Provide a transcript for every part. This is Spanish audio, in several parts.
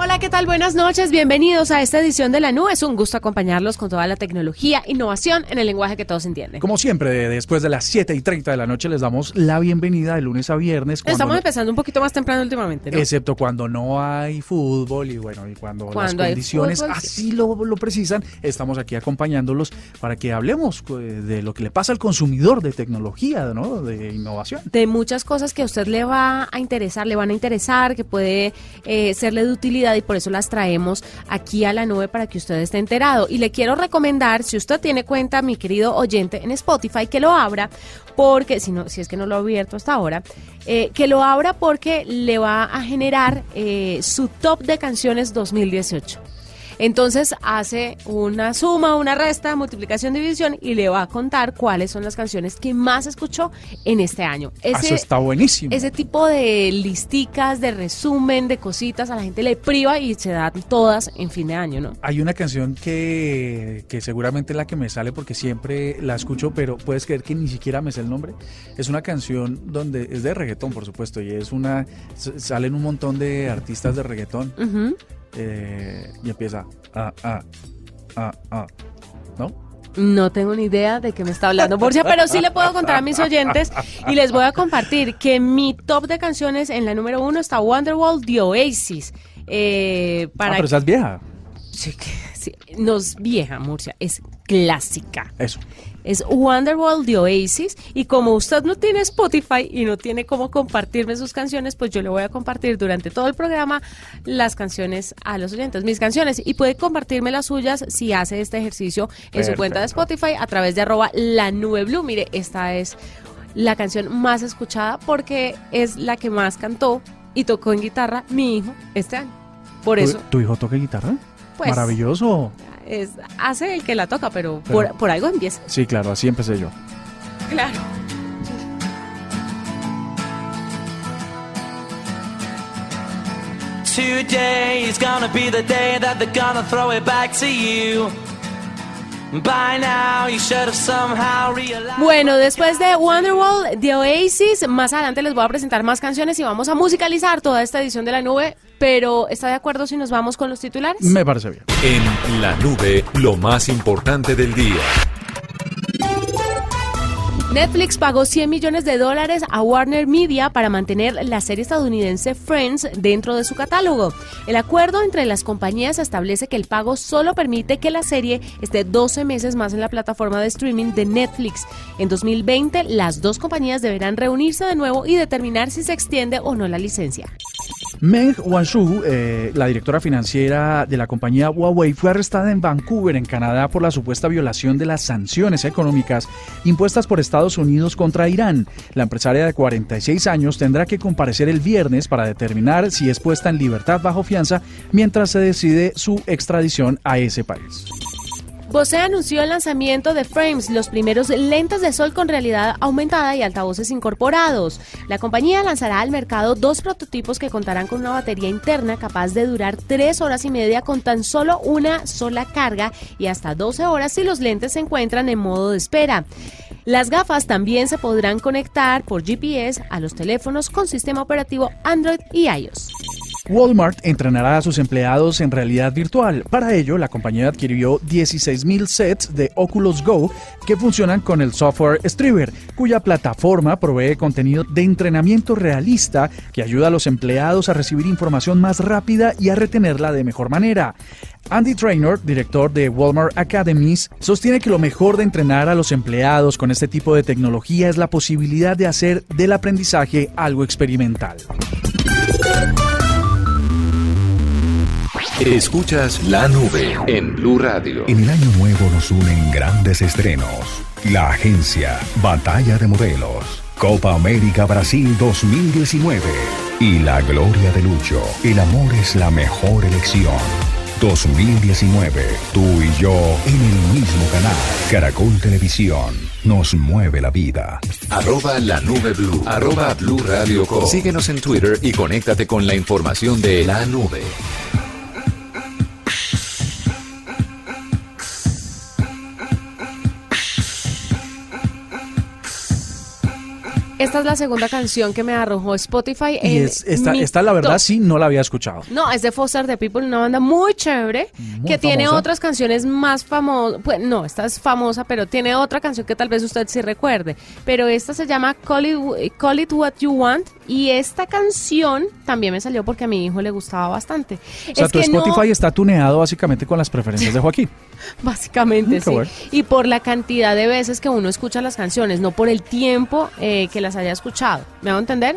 Hola, ¿qué tal? Buenas noches. Bienvenidos a esta edición de La Nube. Es un gusto acompañarlos con toda la tecnología, innovación en el lenguaje que todos entienden. Como siempre, después de las 7 y 30 de la noche les damos la bienvenida de lunes a viernes. Estamos empezando un poquito más temprano últimamente, ¿no? Excepto cuando no hay fútbol y bueno, y cuando, las condiciones así lo, lo, precisan, estamos aquí acompañándolos para que hablemos de lo que le pasa al consumidor de tecnología, ¿no? De innovación. De muchas cosas que a usted le va a interesar, le van a interesar, que puede eh, serle de utilidad y por eso las traemos aquí a la nube para que usted esté enterado. Y le quiero recomendar, si usted tiene cuenta, mi querido oyente, en Spotify, que lo abra, porque si, no, si es que no lo ha abierto hasta ahora, eh, que lo abra porque le va a generar eh, su top de canciones 2018. Entonces hace una suma, una resta, multiplicación, división y le va a contar cuáles son las canciones que más escuchó en este año. Ese, Eso está buenísimo. Ese tipo de listicas, de resumen, de cositas, a la gente le priva y se dan todas en fin de año, ¿no? Hay una canción que, que seguramente es la que me sale porque siempre la escucho, pero puedes creer que ni siquiera me sé el nombre. Es una canción donde es de reggaetón, por supuesto, y es una. Salen un montón de artistas de reggaetón. Eh, y empieza a, a, a, a, ¿no? No tengo ni idea de qué me está hablando Borja, pero sí le puedo contar a mis oyentes y les voy a compartir que mi top de canciones en la número uno está Wonderwall The Oasis. Eh, para ah, pero esa es vieja. Sí, sí, no es vieja, Murcia, es clásica. Eso es Wonderwall de Oasis. Y como usted no tiene Spotify y no tiene cómo compartirme sus canciones, pues yo le voy a compartir durante todo el programa las canciones a los oyentes, mis canciones. Y puede compartirme las suyas si hace este ejercicio en su cuenta de Spotify a través de arroba la nube blue. Mire, esta es la canción más escuchada porque es la que más cantó y tocó en guitarra mi hijo este año. Por eso. ¿Tu hijo toca guitarra? Pues, Maravilloso es, hace el que la toca, pero, por, por algo empieza. Sí, claro, así empecé yo. Claro. Today is gonna be the day that they're gonna throw it back to you. Bueno, después de Wonderwall, The Oasis, más adelante les voy a presentar más canciones y vamos a musicalizar toda esta edición de la nube. Pero, ¿está de acuerdo si nos vamos con los titulares? Me parece bien. En la nube, lo más importante del día. Netflix pagó 100 millones de dólares a Warner Media para mantener la serie estadounidense Friends dentro de su catálogo. El acuerdo entre las compañías establece que el pago solo permite que la serie esté 12 meses más en la plataforma de streaming de Netflix. En 2020, las dos compañías deberán reunirse de nuevo y determinar si se extiende o no la licencia. Meng Wanzhou, eh, la directora financiera de la compañía Huawei, fue arrestada en Vancouver, en Canadá, por la supuesta violación de las sanciones económicas impuestas por Estados Unidos contra Irán. La empresaria de 46 años tendrá que comparecer el viernes para determinar si es puesta en libertad bajo fianza mientras se decide su extradición a ese país. Bose anunció el lanzamiento de Frames, los primeros lentes de sol con realidad aumentada y altavoces incorporados. La compañía lanzará al mercado dos prototipos que contarán con una batería interna capaz de durar tres horas y media con tan solo una sola carga y hasta 12 horas si los lentes se encuentran en modo de espera. Las gafas también se podrán conectar por GPS a los teléfonos con sistema operativo Android y iOS. Walmart entrenará a sus empleados en realidad virtual. Para ello, la compañía adquirió 16.000 sets de Oculus Go que funcionan con el software Striver, cuya plataforma provee contenido de entrenamiento realista que ayuda a los empleados a recibir información más rápida y a retenerla de mejor manera. Andy Traynor, director de Walmart Academies, sostiene que lo mejor de entrenar a los empleados con este tipo de tecnología es la posibilidad de hacer del aprendizaje algo experimental. Escuchas la nube en Blue Radio. En el año nuevo nos unen grandes estrenos. La agencia, Batalla de Modelos, Copa América Brasil 2019 y la gloria de Lucho. El amor es la mejor elección. 2019. Tú y yo en el mismo canal. Caracol Televisión. Nos mueve la vida. Arroba la nube blue. Arroba blue radio com. Síguenos en Twitter y conéctate con la información de la nube. Esta es la segunda canción que me arrojó Spotify. Y en es, esta, mi esta, la verdad, top. sí, no la había escuchado. No, es de Foster the People, una banda muy chévere Muy que tiene otras canciones más famosas. Pues no, esta es famosa, pero tiene otra canción que tal vez usted sí recuerde. Pero esta se llama Call It, Call It What You Want y esta canción también me salió porque a mi hijo le gustaba bastante. O sea, es tu que no- Spotify está tuneado básicamente con las preferencias de Joaquín. Básicamente, Mm, sí. bueno. Y por la cantidad de veces que uno escucha las canciones, no por el tiempo eh, que las haya escuchado. ¿Me hago entender?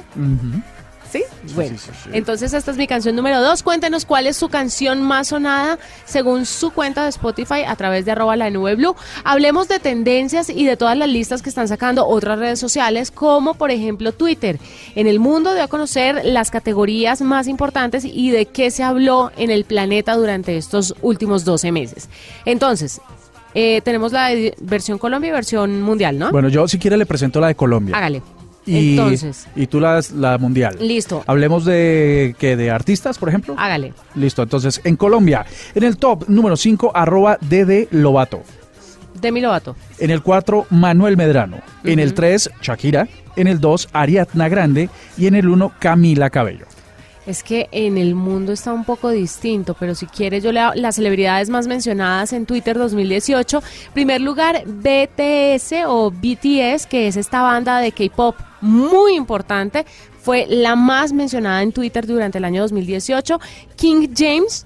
¿Sí? Bueno, sí, sí. entonces esta es mi canción número dos. Cuéntenos cuál es su canción más sonada según su cuenta de Spotify a través de arroba la nube blue. Hablemos de tendencias y de todas las listas que están sacando otras redes sociales, como por ejemplo Twitter. En el mundo dio a conocer las categorías más importantes y de qué se habló en el planeta durante estos últimos 12 meses. Entonces, eh, tenemos la de- versión Colombia y versión mundial, ¿no? Bueno, yo si quiere le presento la de Colombia. Hágale. Y, Entonces, y tú la, la mundial. listo. Hablemos de que de artistas, por ejemplo. Hágale. Listo, entonces en Colombia, en el top número 5, arroba DD Lobato. Demi Lovato. En el 4, Manuel Medrano. En el 3, Shakira. En el 2, Ariadna Grande. Y en el 1, Camila Cabello. Es que en el mundo está un poco distinto, pero si quiere yo leo las celebridades más mencionadas en Twitter 2018. Primer lugar, BTS o BTS, que es esta banda de K-pop muy importante. Fue la más mencionada en Twitter durante el año 2018. King James,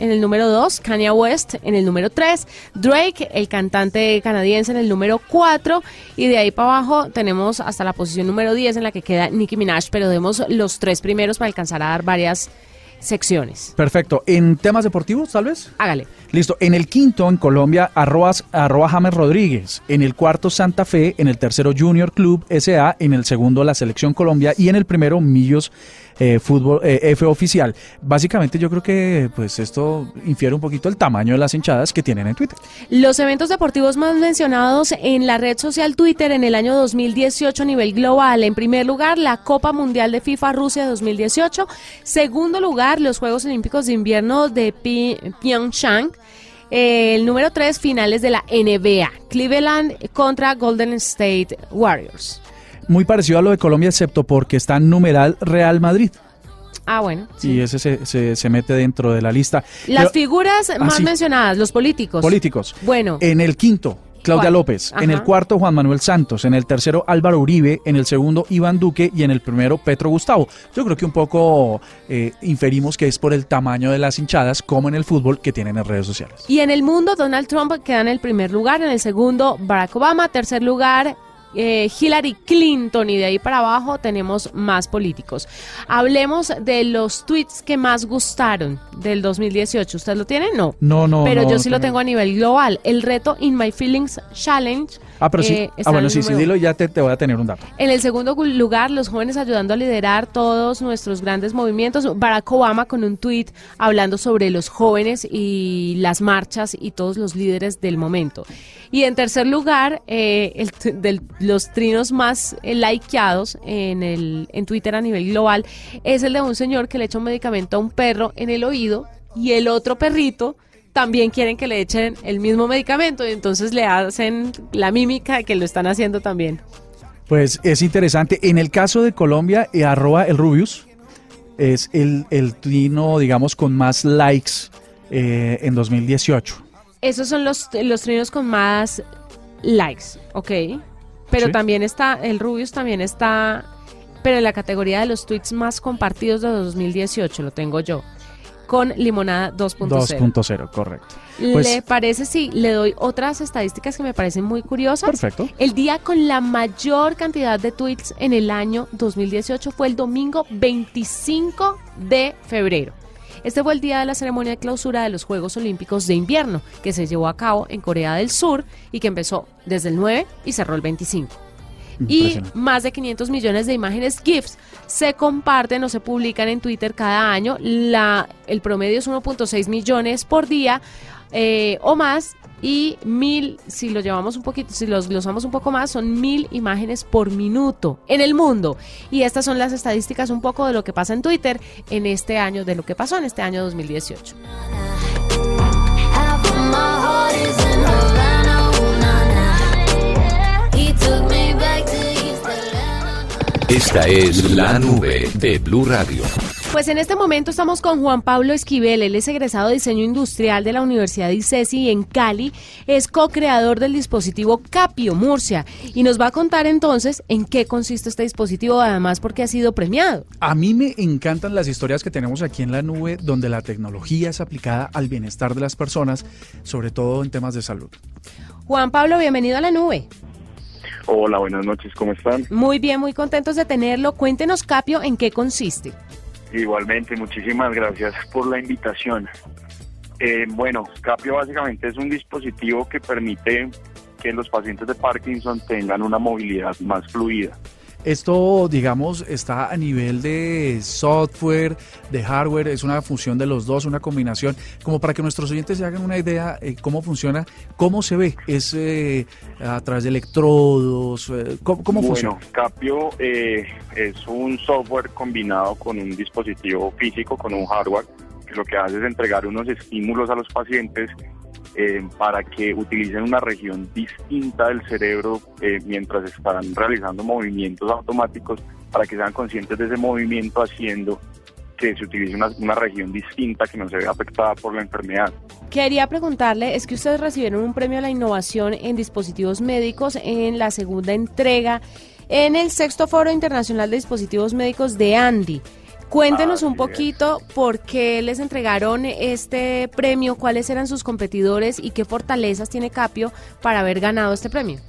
en el número 2, Kanye West en el número 3, Drake, el cantante canadiense en el número 4 y de ahí para abajo tenemos hasta la posición número 10 en la que queda Nicki Minaj, pero demos los tres primeros para alcanzar a dar varias secciones. Perfecto. En temas deportivos, tal vez. Hágale. Listo. En el quinto, en Colombia, arrobas, arroba James Rodríguez. En el cuarto, Santa Fe. En el tercero, Junior Club SA. En el segundo, la Selección Colombia. Y en el primero, Millos eh, Fútbol eh, F Oficial. Básicamente, yo creo que pues esto infiere un poquito el tamaño de las hinchadas que tienen en Twitter. Los eventos deportivos más mencionados en la red social Twitter en el año 2018 a nivel global. En primer lugar, la Copa Mundial de FIFA Rusia 2018. Segundo lugar, los Juegos Olímpicos de Invierno de Pyeongchang. Eh, el número 3, finales de la NBA. Cleveland contra Golden State Warriors. Muy parecido a lo de Colombia, excepto porque está en numeral Real Madrid. Ah, bueno. sí. Y ese se, se- se mete dentro de la lista. Las Pero- figuras más sí. mencionadas, los políticos. políticos. Bueno. En el quinto, Claudia ¿Cuál? López. En el cuarto, Juan Manuel Santos. En el tercero, Álvaro Uribe. En el segundo, Iván Duque. Y en el primero, Petro Gustavo. Yo creo que un poco eh, inferimos que es por el tamaño de las hinchadas, como en el fútbol, que tienen en redes sociales. Y en el mundo, Donald Trump queda en el primer lugar, en el segundo, Barack Obama, tercer lugar, eh, Hillary Clinton, y de ahí para abajo tenemos más políticos. Hablemos de los tweets que más gustaron del 2018. ¿Usted lo tiene? No. No, no. Pero no, yo sí lo no. tengo a nivel global. El reto In My Feelings Challenge. Ah, pero sí. eh, ah, bueno, en sí, sí, dilo y ya te, te voy a tener un dato. en el segundo gu- lugar, los jóvenes ayudando a liderar todos nuestros grandes movimientos. Barack Obama con un tweet hablando sobre los jóvenes y las marchas y todos los líderes del momento. Y en tercer lugar, eh, el del- los trinos más eh, likeados en, el, en Twitter a nivel global es el de un señor que le echa un medicamento a un perro en el oído y el otro perrito también quieren que le echen el mismo medicamento y entonces le hacen la mímica de que lo están haciendo también. Pues es interesante. En el caso de Colombia, eh, arroba el Rubius es el, el trino, digamos, con más likes eh, en 2018. Esos son los, los trinos con más likes, ¿ok? Pero Sí. también está, el Rubius también está, pero en la categoría de los tweets más compartidos de 2018, lo tengo yo, con Limonada 2.0. 2.0, correcto. Pues- ¿Le parece si le doy otras estadísticas que me parecen muy curiosas? Perfecto. El día con la mayor cantidad de tweets en el año 2018 fue el domingo 25 de febrero. Este fue el día de la ceremonia de clausura de los Juegos Olímpicos de Invierno, que se llevó a cabo en Corea del Sur y que empezó desde el 9 y cerró el 25. y más de 500 millones de imágenes GIFs se comparten o se publican en Twitter cada año. La, el promedio es 1.6 millones por día eh, o más y mil, si lo llevamos un poquito, si los glosamos un poco más, son mil imágenes por minuto en el mundo. Y estas son las estadísticas un poco de lo que pasa en Twitter en este año, de lo que pasó en este año 2018. Esta es la nube de Blue Radio. Pues en este momento estamos con Juan Pablo Esquivel, él es egresado de diseño industrial de la Universidad de ICESI en Cali, es co-creador del dispositivo Capio Murcia y nos va a contar entonces en qué consiste este dispositivo, además porque ha sido premiado. A mí me encantan las historias que tenemos aquí en la nube donde la tecnología es aplicada al bienestar de las personas, sobre todo en temas de salud. Juan Pablo, bienvenido a la nube. Hola, buenas noches, ¿cómo están? Muy bien, muy contentos de tenerlo. Cuéntenos, Capio, en qué consiste. Igualmente, muchísimas gracias por la invitación. Eh, bueno, Capio básicamente es un dispositivo que permite que los pacientes de Parkinson tengan una movilidad más fluida. Esto, digamos, está a nivel de software, de hardware, es una función de los dos, una combinación, como para que nuestros oyentes se hagan una idea eh, cómo funciona, cómo se ve, es eh, a través de electrodos, eh, ¿cómo, cómo bueno, funciona? Capio es un software combinado con un dispositivo físico, con un hardware, que lo que hace es entregar unos estímulos a los pacientes eh, para que utilicen una región distinta del cerebro eh, mientras están realizando movimientos automáticos para que sean conscientes de ese movimiento haciendo que se utilice una, una región distinta que no se vea afectada por la enfermedad. Quería preguntarle, es que ustedes recibieron un premio a la innovación en dispositivos médicos en la segunda entrega en el sexto Foro Internacional de Dispositivos Médicos de Andy. Cuéntenos un poquito por qué les entregaron este premio, cuáles eran sus competidores y qué fortalezas tiene Capio para haber ganado este premio.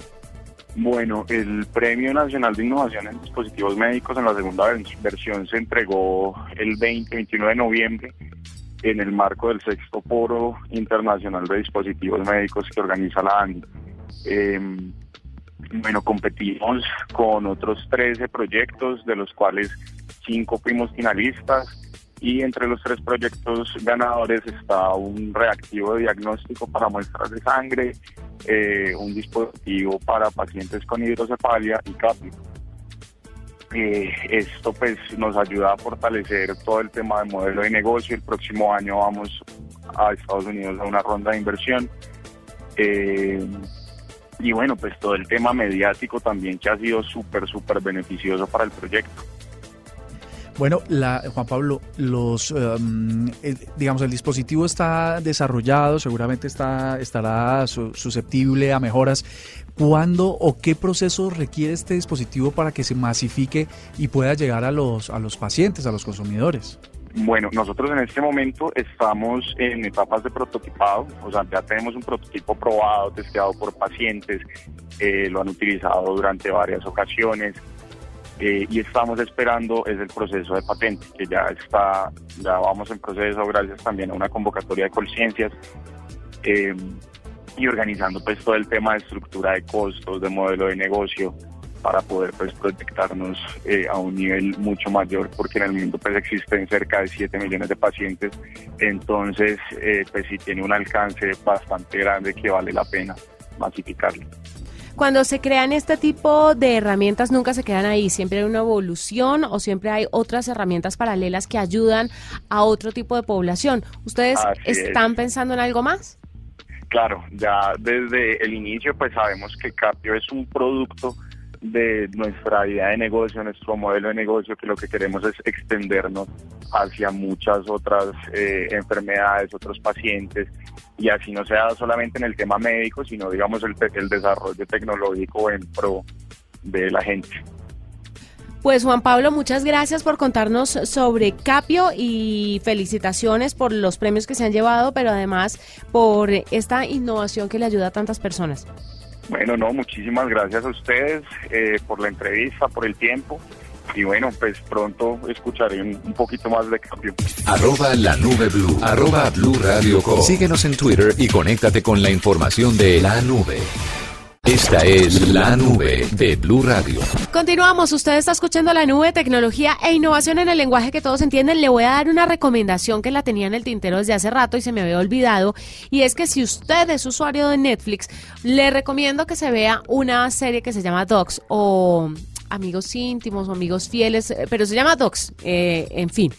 Bueno, el Premio Nacional de Innovación en Dispositivos Médicos en la segunda vers- versión se entregó el 20-29 de noviembre en el marco del sexto Foro Internacional de Dispositivos Médicos que organiza la AND. Eh, bueno, competimos con otros 13 proyectos, de los cuales 5 fuimos finalistas y entre los tres proyectos ganadores está un reactivo de diagnóstico para muestras de sangre, eh, un dispositivo para pacientes con hidrocefalia y CAPI. Eh, esto pues nos ayuda a fortalecer todo el tema de modelo de negocio. El próximo año vamos a Estados Unidos a una ronda de inversión. Eh, y bueno, pues todo el tema mediático también que ha sido súper, súper beneficioso para el proyecto. Bueno, la, Juan Pablo, los, el- digamos, el dispositivo está desarrollado, seguramente está, estará su- susceptible a mejoras. ¿Cuándo o qué proceso requiere este dispositivo para que se masifique y pueda llegar a los, a los pacientes, a los consumidores? Bueno, nosotros en este momento estamos en etapas de prototipado, o sea, ya tenemos un prototipo probado, testeado por pacientes, eh, lo han utilizado durante varias ocasiones eh, y estamos esperando es el proceso de patente, que ya está, ya vamos en proceso gracias también a una convocatoria de conciencias eh, y organizando pues todo el tema de estructura de costos, de modelo de negocio para poder pues proyectarnos eh, a un nivel mucho mayor porque en el mundo pues existen cerca de 7 millones de pacientes entonces pues sí tiene un alcance bastante grande que vale la pena masificarlo. Cuando se crean este tipo de herramientas nunca se quedan ahí, siempre hay una evolución o siempre hay otras herramientas paralelas que ayudan a otro tipo de población. ¿Ustedes Así es. están pensando en algo más? Claro, ya desde el inicio pues sabemos que Capio es un producto de nuestra idea de negocio, nuestro modelo de negocio, que lo que queremos es extendernos hacia muchas otras eh, enfermedades, otros pacientes, y así no sea solamente en el tema médico, sino digamos el, el desarrollo tecnológico en pro de la gente. Pues Juan Pablo, muchas gracias por contarnos sobre Capio y felicitaciones por los premios que se han llevado, pero además por esta innovación que le ayuda a tantas personas. Bueno, no, muchísimas gracias a ustedes eh, por la entrevista, por el tiempo, y bueno, pues pronto escucharé un, un poquito más de Capio. Arroba la nube blue. Arroba blue radio com. Síguenos en Twitter y conéctate con la información de la nube. Esta es la nube de Blue Radio. Continuamos, usted está escuchando la nube, tecnología e innovación en el lenguaje que todos entienden. Le voy a dar una recomendación que la tenía en el tintero desde hace rato y se me había olvidado. Y es que si usted es usuario de Netflix, le recomiendo que se vea una serie que se llama Docs o amigos íntimos o amigos fieles, eh, pero se llama Docs, eh, en fin.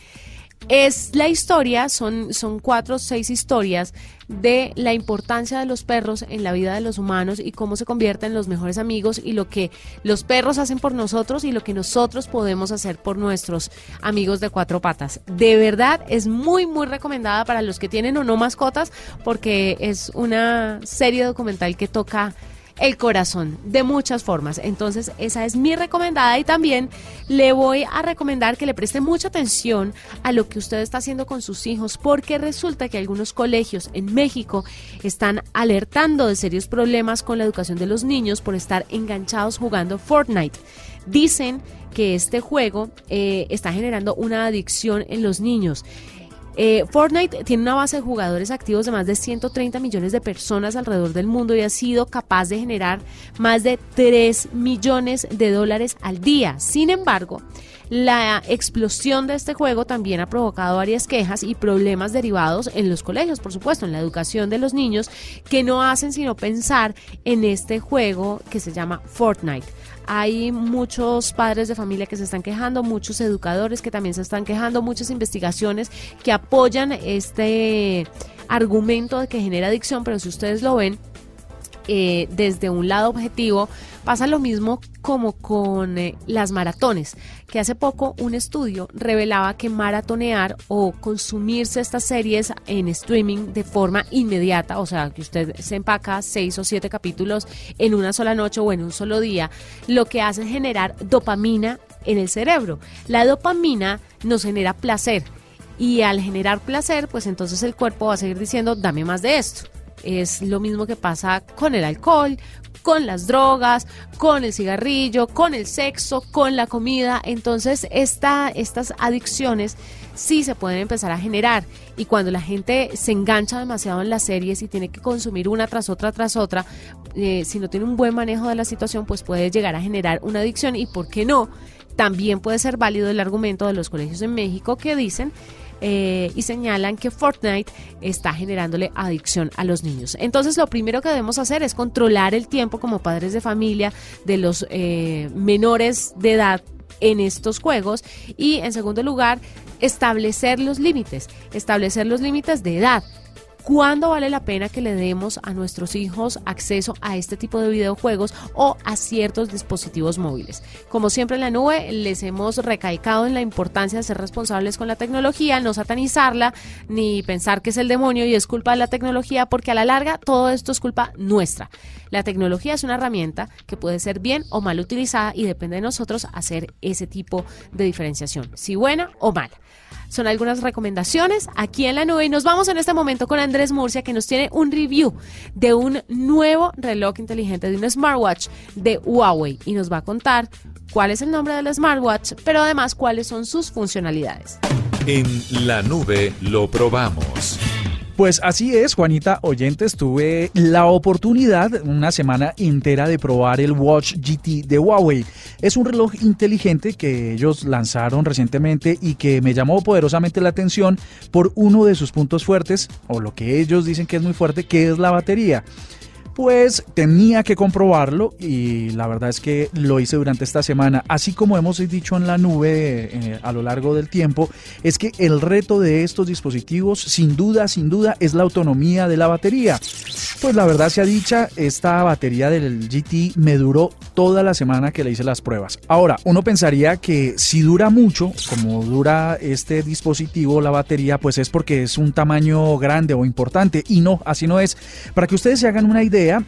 Es la historia, son, son cuatro o seis historias de la importancia de los perros en la vida de los humanos y cómo se convierten en los mejores amigos y lo que los perros hacen por nosotros y lo que nosotros podemos hacer por nuestros amigos de cuatro patas. De verdad es muy, muy recomendada para los que tienen o no mascotas porque es una serie documental que toca el corazón de muchas formas. Entonces, esa es mi recomendada y también le voy a recomendar que le preste mucha atención a lo que usted está haciendo con sus hijos, porque resulta que algunos colegios en México están alertando de serios problemas con la educación de los niños por estar enganchados jugando Fortnite. Dicen que este juego eh, está generando una adicción en los niños. Eh, Fortnite tiene una base de jugadores activos de más de 130 millones de personas alrededor del mundo y ha sido capaz de generar más de 3 millones de dólares al día. Sin embargo, la explosión de este juego también ha provocado varias quejas y problemas derivados en los colegios, por supuesto, en la educación de los niños, que no hacen sino pensar en este juego que se llama Fortnite. Hay muchos padres de familia que se están quejando, muchos educadores que también se están quejando, muchas investigaciones que apoyan este argumento de que genera adicción, pero si ustedes lo ven, eh, desde un lado objetivo, pasa lo mismo como con eh, las maratones, que hace poco un estudio revelaba que maratonear o consumirse estas series en streaming de forma inmediata, o sea, que usted se empaca seis o siete capítulos en una sola noche o en un solo día, lo que hace es generar dopamina en el cerebro. La dopamina nos genera placer y al generar placer, pues entonces el cuerpo va a seguir diciendo, dame más de esto. Es lo mismo que pasa con el alcohol, con las drogas, con el cigarrillo, con el sexo, con la comida. Entonces, esta, estas adicciones sí se pueden empezar a generar. Y cuando la gente se engancha demasiado en las series y tiene que consumir una tras otra tras otra, eh, si no tiene un buen manejo de la situación, pues puede llegar a generar una adicción. Y por qué no, también puede ser válido el argumento de los colegios en México que dicen eh, y señalan que Fortnite está generándole adicción a los niños. Entonces lo primero que debemos hacer es controlar el tiempo como padres de familia de los eh, menores de edad en estos juegos y en segundo lugar establecer los límites, establecer los límites de edad. ¿Cuándo vale la pena que le demos a nuestros hijos acceso a este tipo de videojuegos o a ciertos dispositivos móviles? Como siempre en la nube, les hemos recaicado en la importancia de ser responsables con la tecnología, no satanizarla, ni pensar que es el demonio y es culpa de la tecnología, porque a la larga todo esto es culpa nuestra. La tecnología es una herramienta que puede ser bien o mal utilizada y depende de nosotros hacer ese tipo de diferenciación, si buena o mala son algunas recomendaciones aquí en la nube y nos vamos en este momento con Andrés Murcia que nos tiene un review de un nuevo reloj inteligente, de un smartwatch de Huawei y nos va a contar cuál es el nombre del smartwatch, pero además cuáles son sus funcionalidades. En la nube lo probamos. Pues así es, Juanita Oyentes, tuve la oportunidad una semana entera de probar el Watch GT de Huawei. Es un reloj inteligente que ellos lanzaron recientemente y que me llamó poderosamente la atención por uno de sus puntos fuertes, o lo que ellos dicen que es muy fuerte, que es la batería pues tenía que comprobarlo y la verdad es que lo hice durante esta semana. Así como hemos dicho en la nube eh, a lo largo del tiempo, es que el reto de estos dispositivos, sin duda, sin duda, es la autonomía de la batería. Pues la verdad sea dicha, esta batería del GT me duró toda la semana que le hice las pruebas. Ahora, uno pensaría que si dura mucho, como dura este dispositivo, la batería, pues es porque es un tamaño grande o importante. Y no, así no es. Para que ustedes se hagan una idea,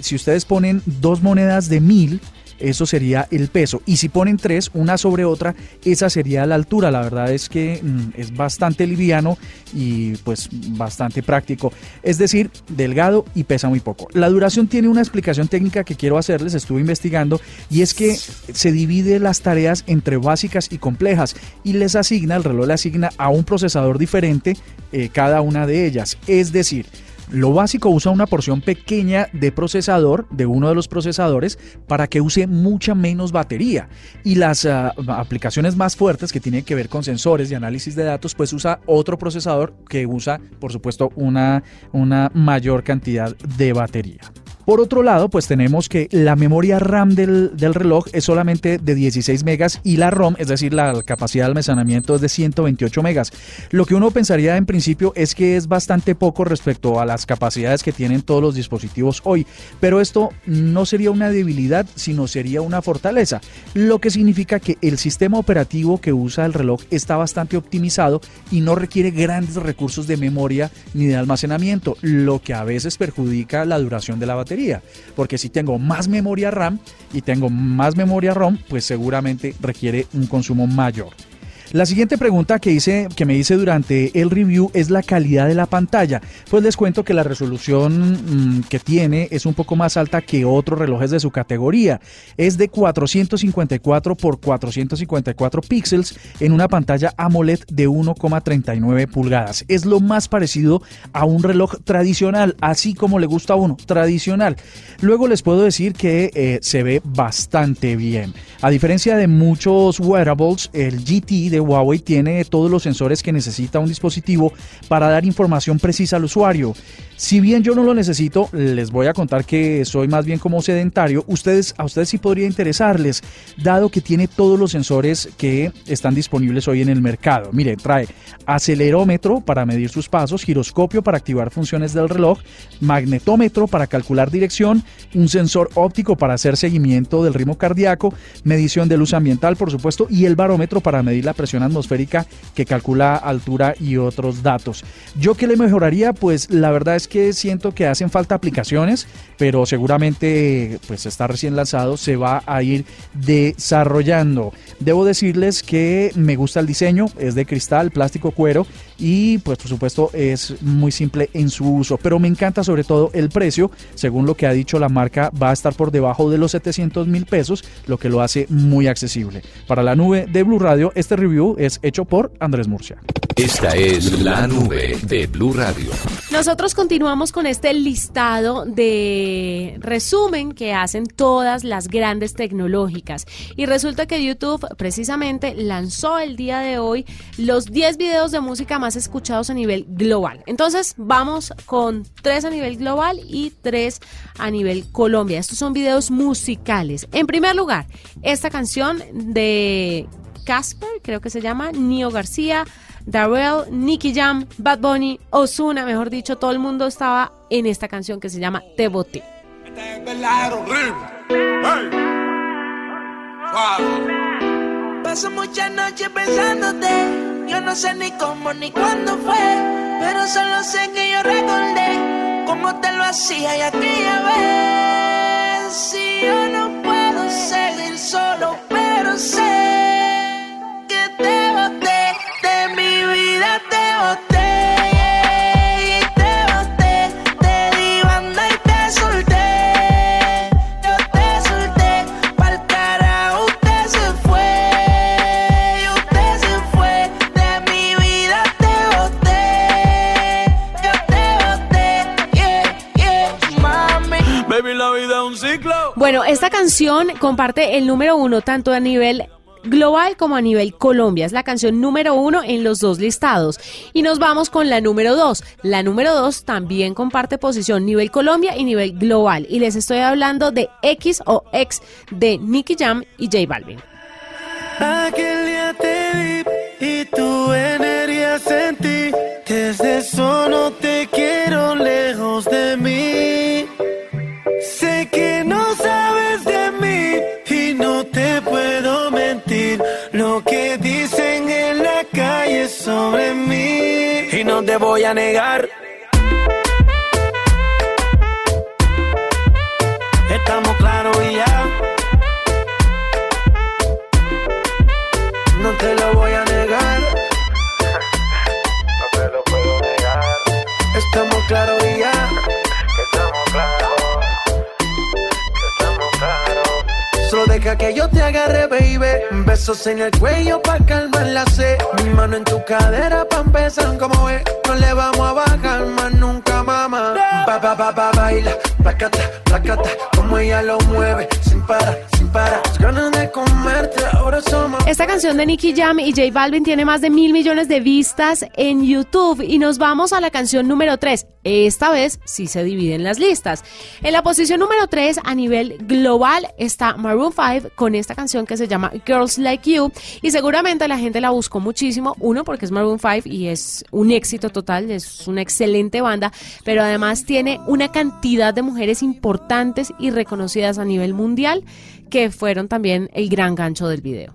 si ustedes ponen dos monedas de mil, eso sería el peso. Y si ponen tres, una sobre otra, esa sería la altura. La verdad es que mm, es bastante liviano y pues bastante práctico. Es decir, delgado y pesa muy poco. La duración tiene una explicación técnica que quiero hacerles, estuve investigando, y es que se divide las tareas entre básicas y complejas y les asigna, el reloj le asigna a un procesador diferente eh, cada una de ellas. Es decir, Lo básico usa una porción pequeña de procesador, de uno de los procesadores, para que use mucha menos batería. Y las ah, aplicaciones más fuertes que tienen que ver con sensores y análisis de datos, pues usa otro procesador que usa, por supuesto, una, una mayor cantidad de batería. Por otro lado, pues tenemos que la memoria RAM del, reloj es solamente de 16 megas y la ROM, es decir, la capacidad de almacenamiento es de 128 megas. Lo que uno pensaría en principio es que es bastante poco respecto a las capacidades que tienen todos los dispositivos hoy, pero esto no sería una debilidad, sino sería una fortaleza, lo que significa que el sistema operativo que usa el reloj está bastante optimizado y no requiere grandes recursos de memoria ni de almacenamiento, lo que a veces perjudica la duración de la batería porque si tengo más memoria RAM y tengo más memoria ROM, pues seguramente requiere un consumo mayor. La siguiente pregunta que, hice, que me hice durante el review es la calidad de la pantalla. Pues les cuento que la resolución mm, que tiene es un poco más alta que otros relojes de su categoría. Es de 454 por 454 píxeles en una pantalla AMOLED de 1,39 pulgadas. Es lo más parecido a un reloj tradicional, así como le gusta a uno, tradicional. Luego les puedo decir que eh, se ve bastante bien. A diferencia de muchos wearables, el GT de Huawei tiene todos los sensores que necesita un dispositivo para dar información precisa al usuario. Si bien yo no lo necesito, les voy a contar que soy más bien como sedentario, ustedes, a ustedes sí podría interesarles, dado que tiene todos los sensores que están disponibles hoy en el mercado. Mire, trae acelerómetro para medir sus pasos, giroscopio para activar funciones del reloj, magnetómetro para calcular dirección, un sensor óptico para hacer seguimiento del ritmo cardíaco, medición de luz ambiental, por supuesto, y el barómetro para medir la presión atmosférica que calcula altura y otros datos. ¿Yo qué le mejoraría? Pues la verdad es que siento que hacen falta aplicaciones, pero seguramente pues está recién lanzado, se va a ir desarrollando. Debo decirles que me gusta el diseño, es de cristal, plástico, cuero y pues por supuesto es muy simple en su uso, pero me encanta sobre todo el precio, según lo que ha dicho la marca va a estar por debajo de los 700 mil pesos, lo que lo hace muy accesible. Para la nube de Blue Radio, este review es hecho por Andrés Murcia. Esta es la nube de Blue Radio. Nosotros continuamos con este listado de resumen que hacen todas las grandes tecnológicas. Y resulta que YouTube precisamente lanzó el día de hoy los 10 videos de música más escuchados a nivel global. Entonces vamos con 3 a nivel global y 3 a nivel Colombia. Estos son videos musicales. En primer lugar, esta canción de Casper, creo que se llama, Nio García. Darrell, Nicky Jam, Bad Bunny, Osuna, mejor dicho, todo el mundo estaba en esta canción que se llama Te Boté. Paso muchas noches pensándote, yo no sé ni cómo ni cuándo fue, pero solo sé que yo recordé cómo te lo hacía y aquella vez. Si yo no puedo seguir solo, pero sé comparte el número uno tanto a nivel global como a nivel Colombia. Es la canción número uno en los dos listados. Y nos vamos con la número dos. La número dos también comparte posición nivel Colombia y nivel global. Y les estoy hablando de X o X de Nicky Jam y J Balvin. Aquel día te vi y tu energía sentí. Desde eso te quiero voy a negar. Besos en el cuello pa' calmar la sed. Mi mano en tu cadera pa' empezar como es. No le vamos a bajar más nunca, mamá. ba, ba, ba, ba, baila, placata, placata, como ella lo mueve, sin parar, Esta canción de Nicky Jam y J Balvin tiene más de mil millones de vistas en YouTube. Y nos vamos a la canción número 3. Esta vez sí se dividen las listas. En la posición número 3 a nivel global está Maroon 5 con esta canción que se llama Girls Like You. Y seguramente la gente la buscó muchísimo, uno porque es Maroon 5 y es un éxito total, es una excelente banda, pero además tiene una cantidad de mujeres importantes y reconocidas a nivel mundial que fueron también el gran gancho del video.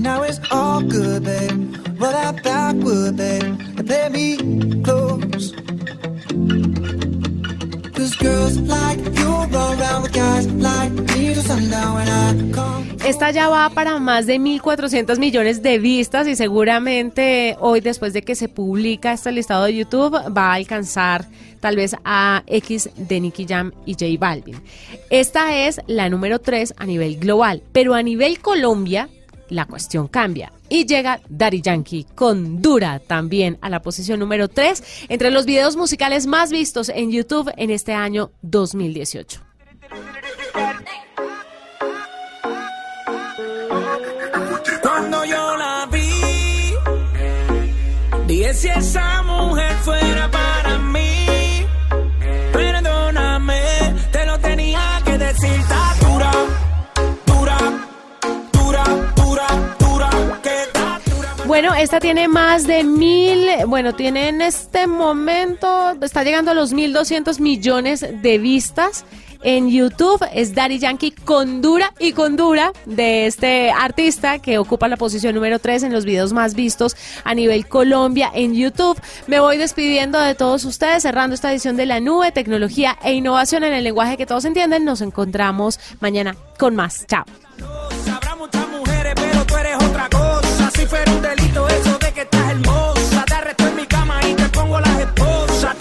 Now it's all good, babe. Roll that backward, babe, me close. Esta ya va para más de 1.400 millones de vistas y seguramente hoy después de que se publica este listado de YouTube va a alcanzar tal vez a X de Nicky Jam y J Balvin. Esta es la número 3 a nivel global, pero a nivel Colombia la cuestión cambia. Y llega Daddy Yankee con Dura también a la posición número 3 entre los videos musicales más vistos en YouTube en este año 2018. Cuando yo la vi, si esa mujer fuera para Bueno, esta tiene más de mil, bueno, tiene en este momento, está llegando a los 1.200 millones de vistas. En YouTube es Daddy Yankee con dura y con dura de este artista que ocupa la posición número 3 en los videos más vistos a nivel Colombia en YouTube. Me voy despidiendo de todos ustedes, cerrando esta edición de la nube, tecnología e innovación en el lenguaje que todos entienden. Nos encontramos mañana con más. Chao.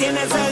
in his head.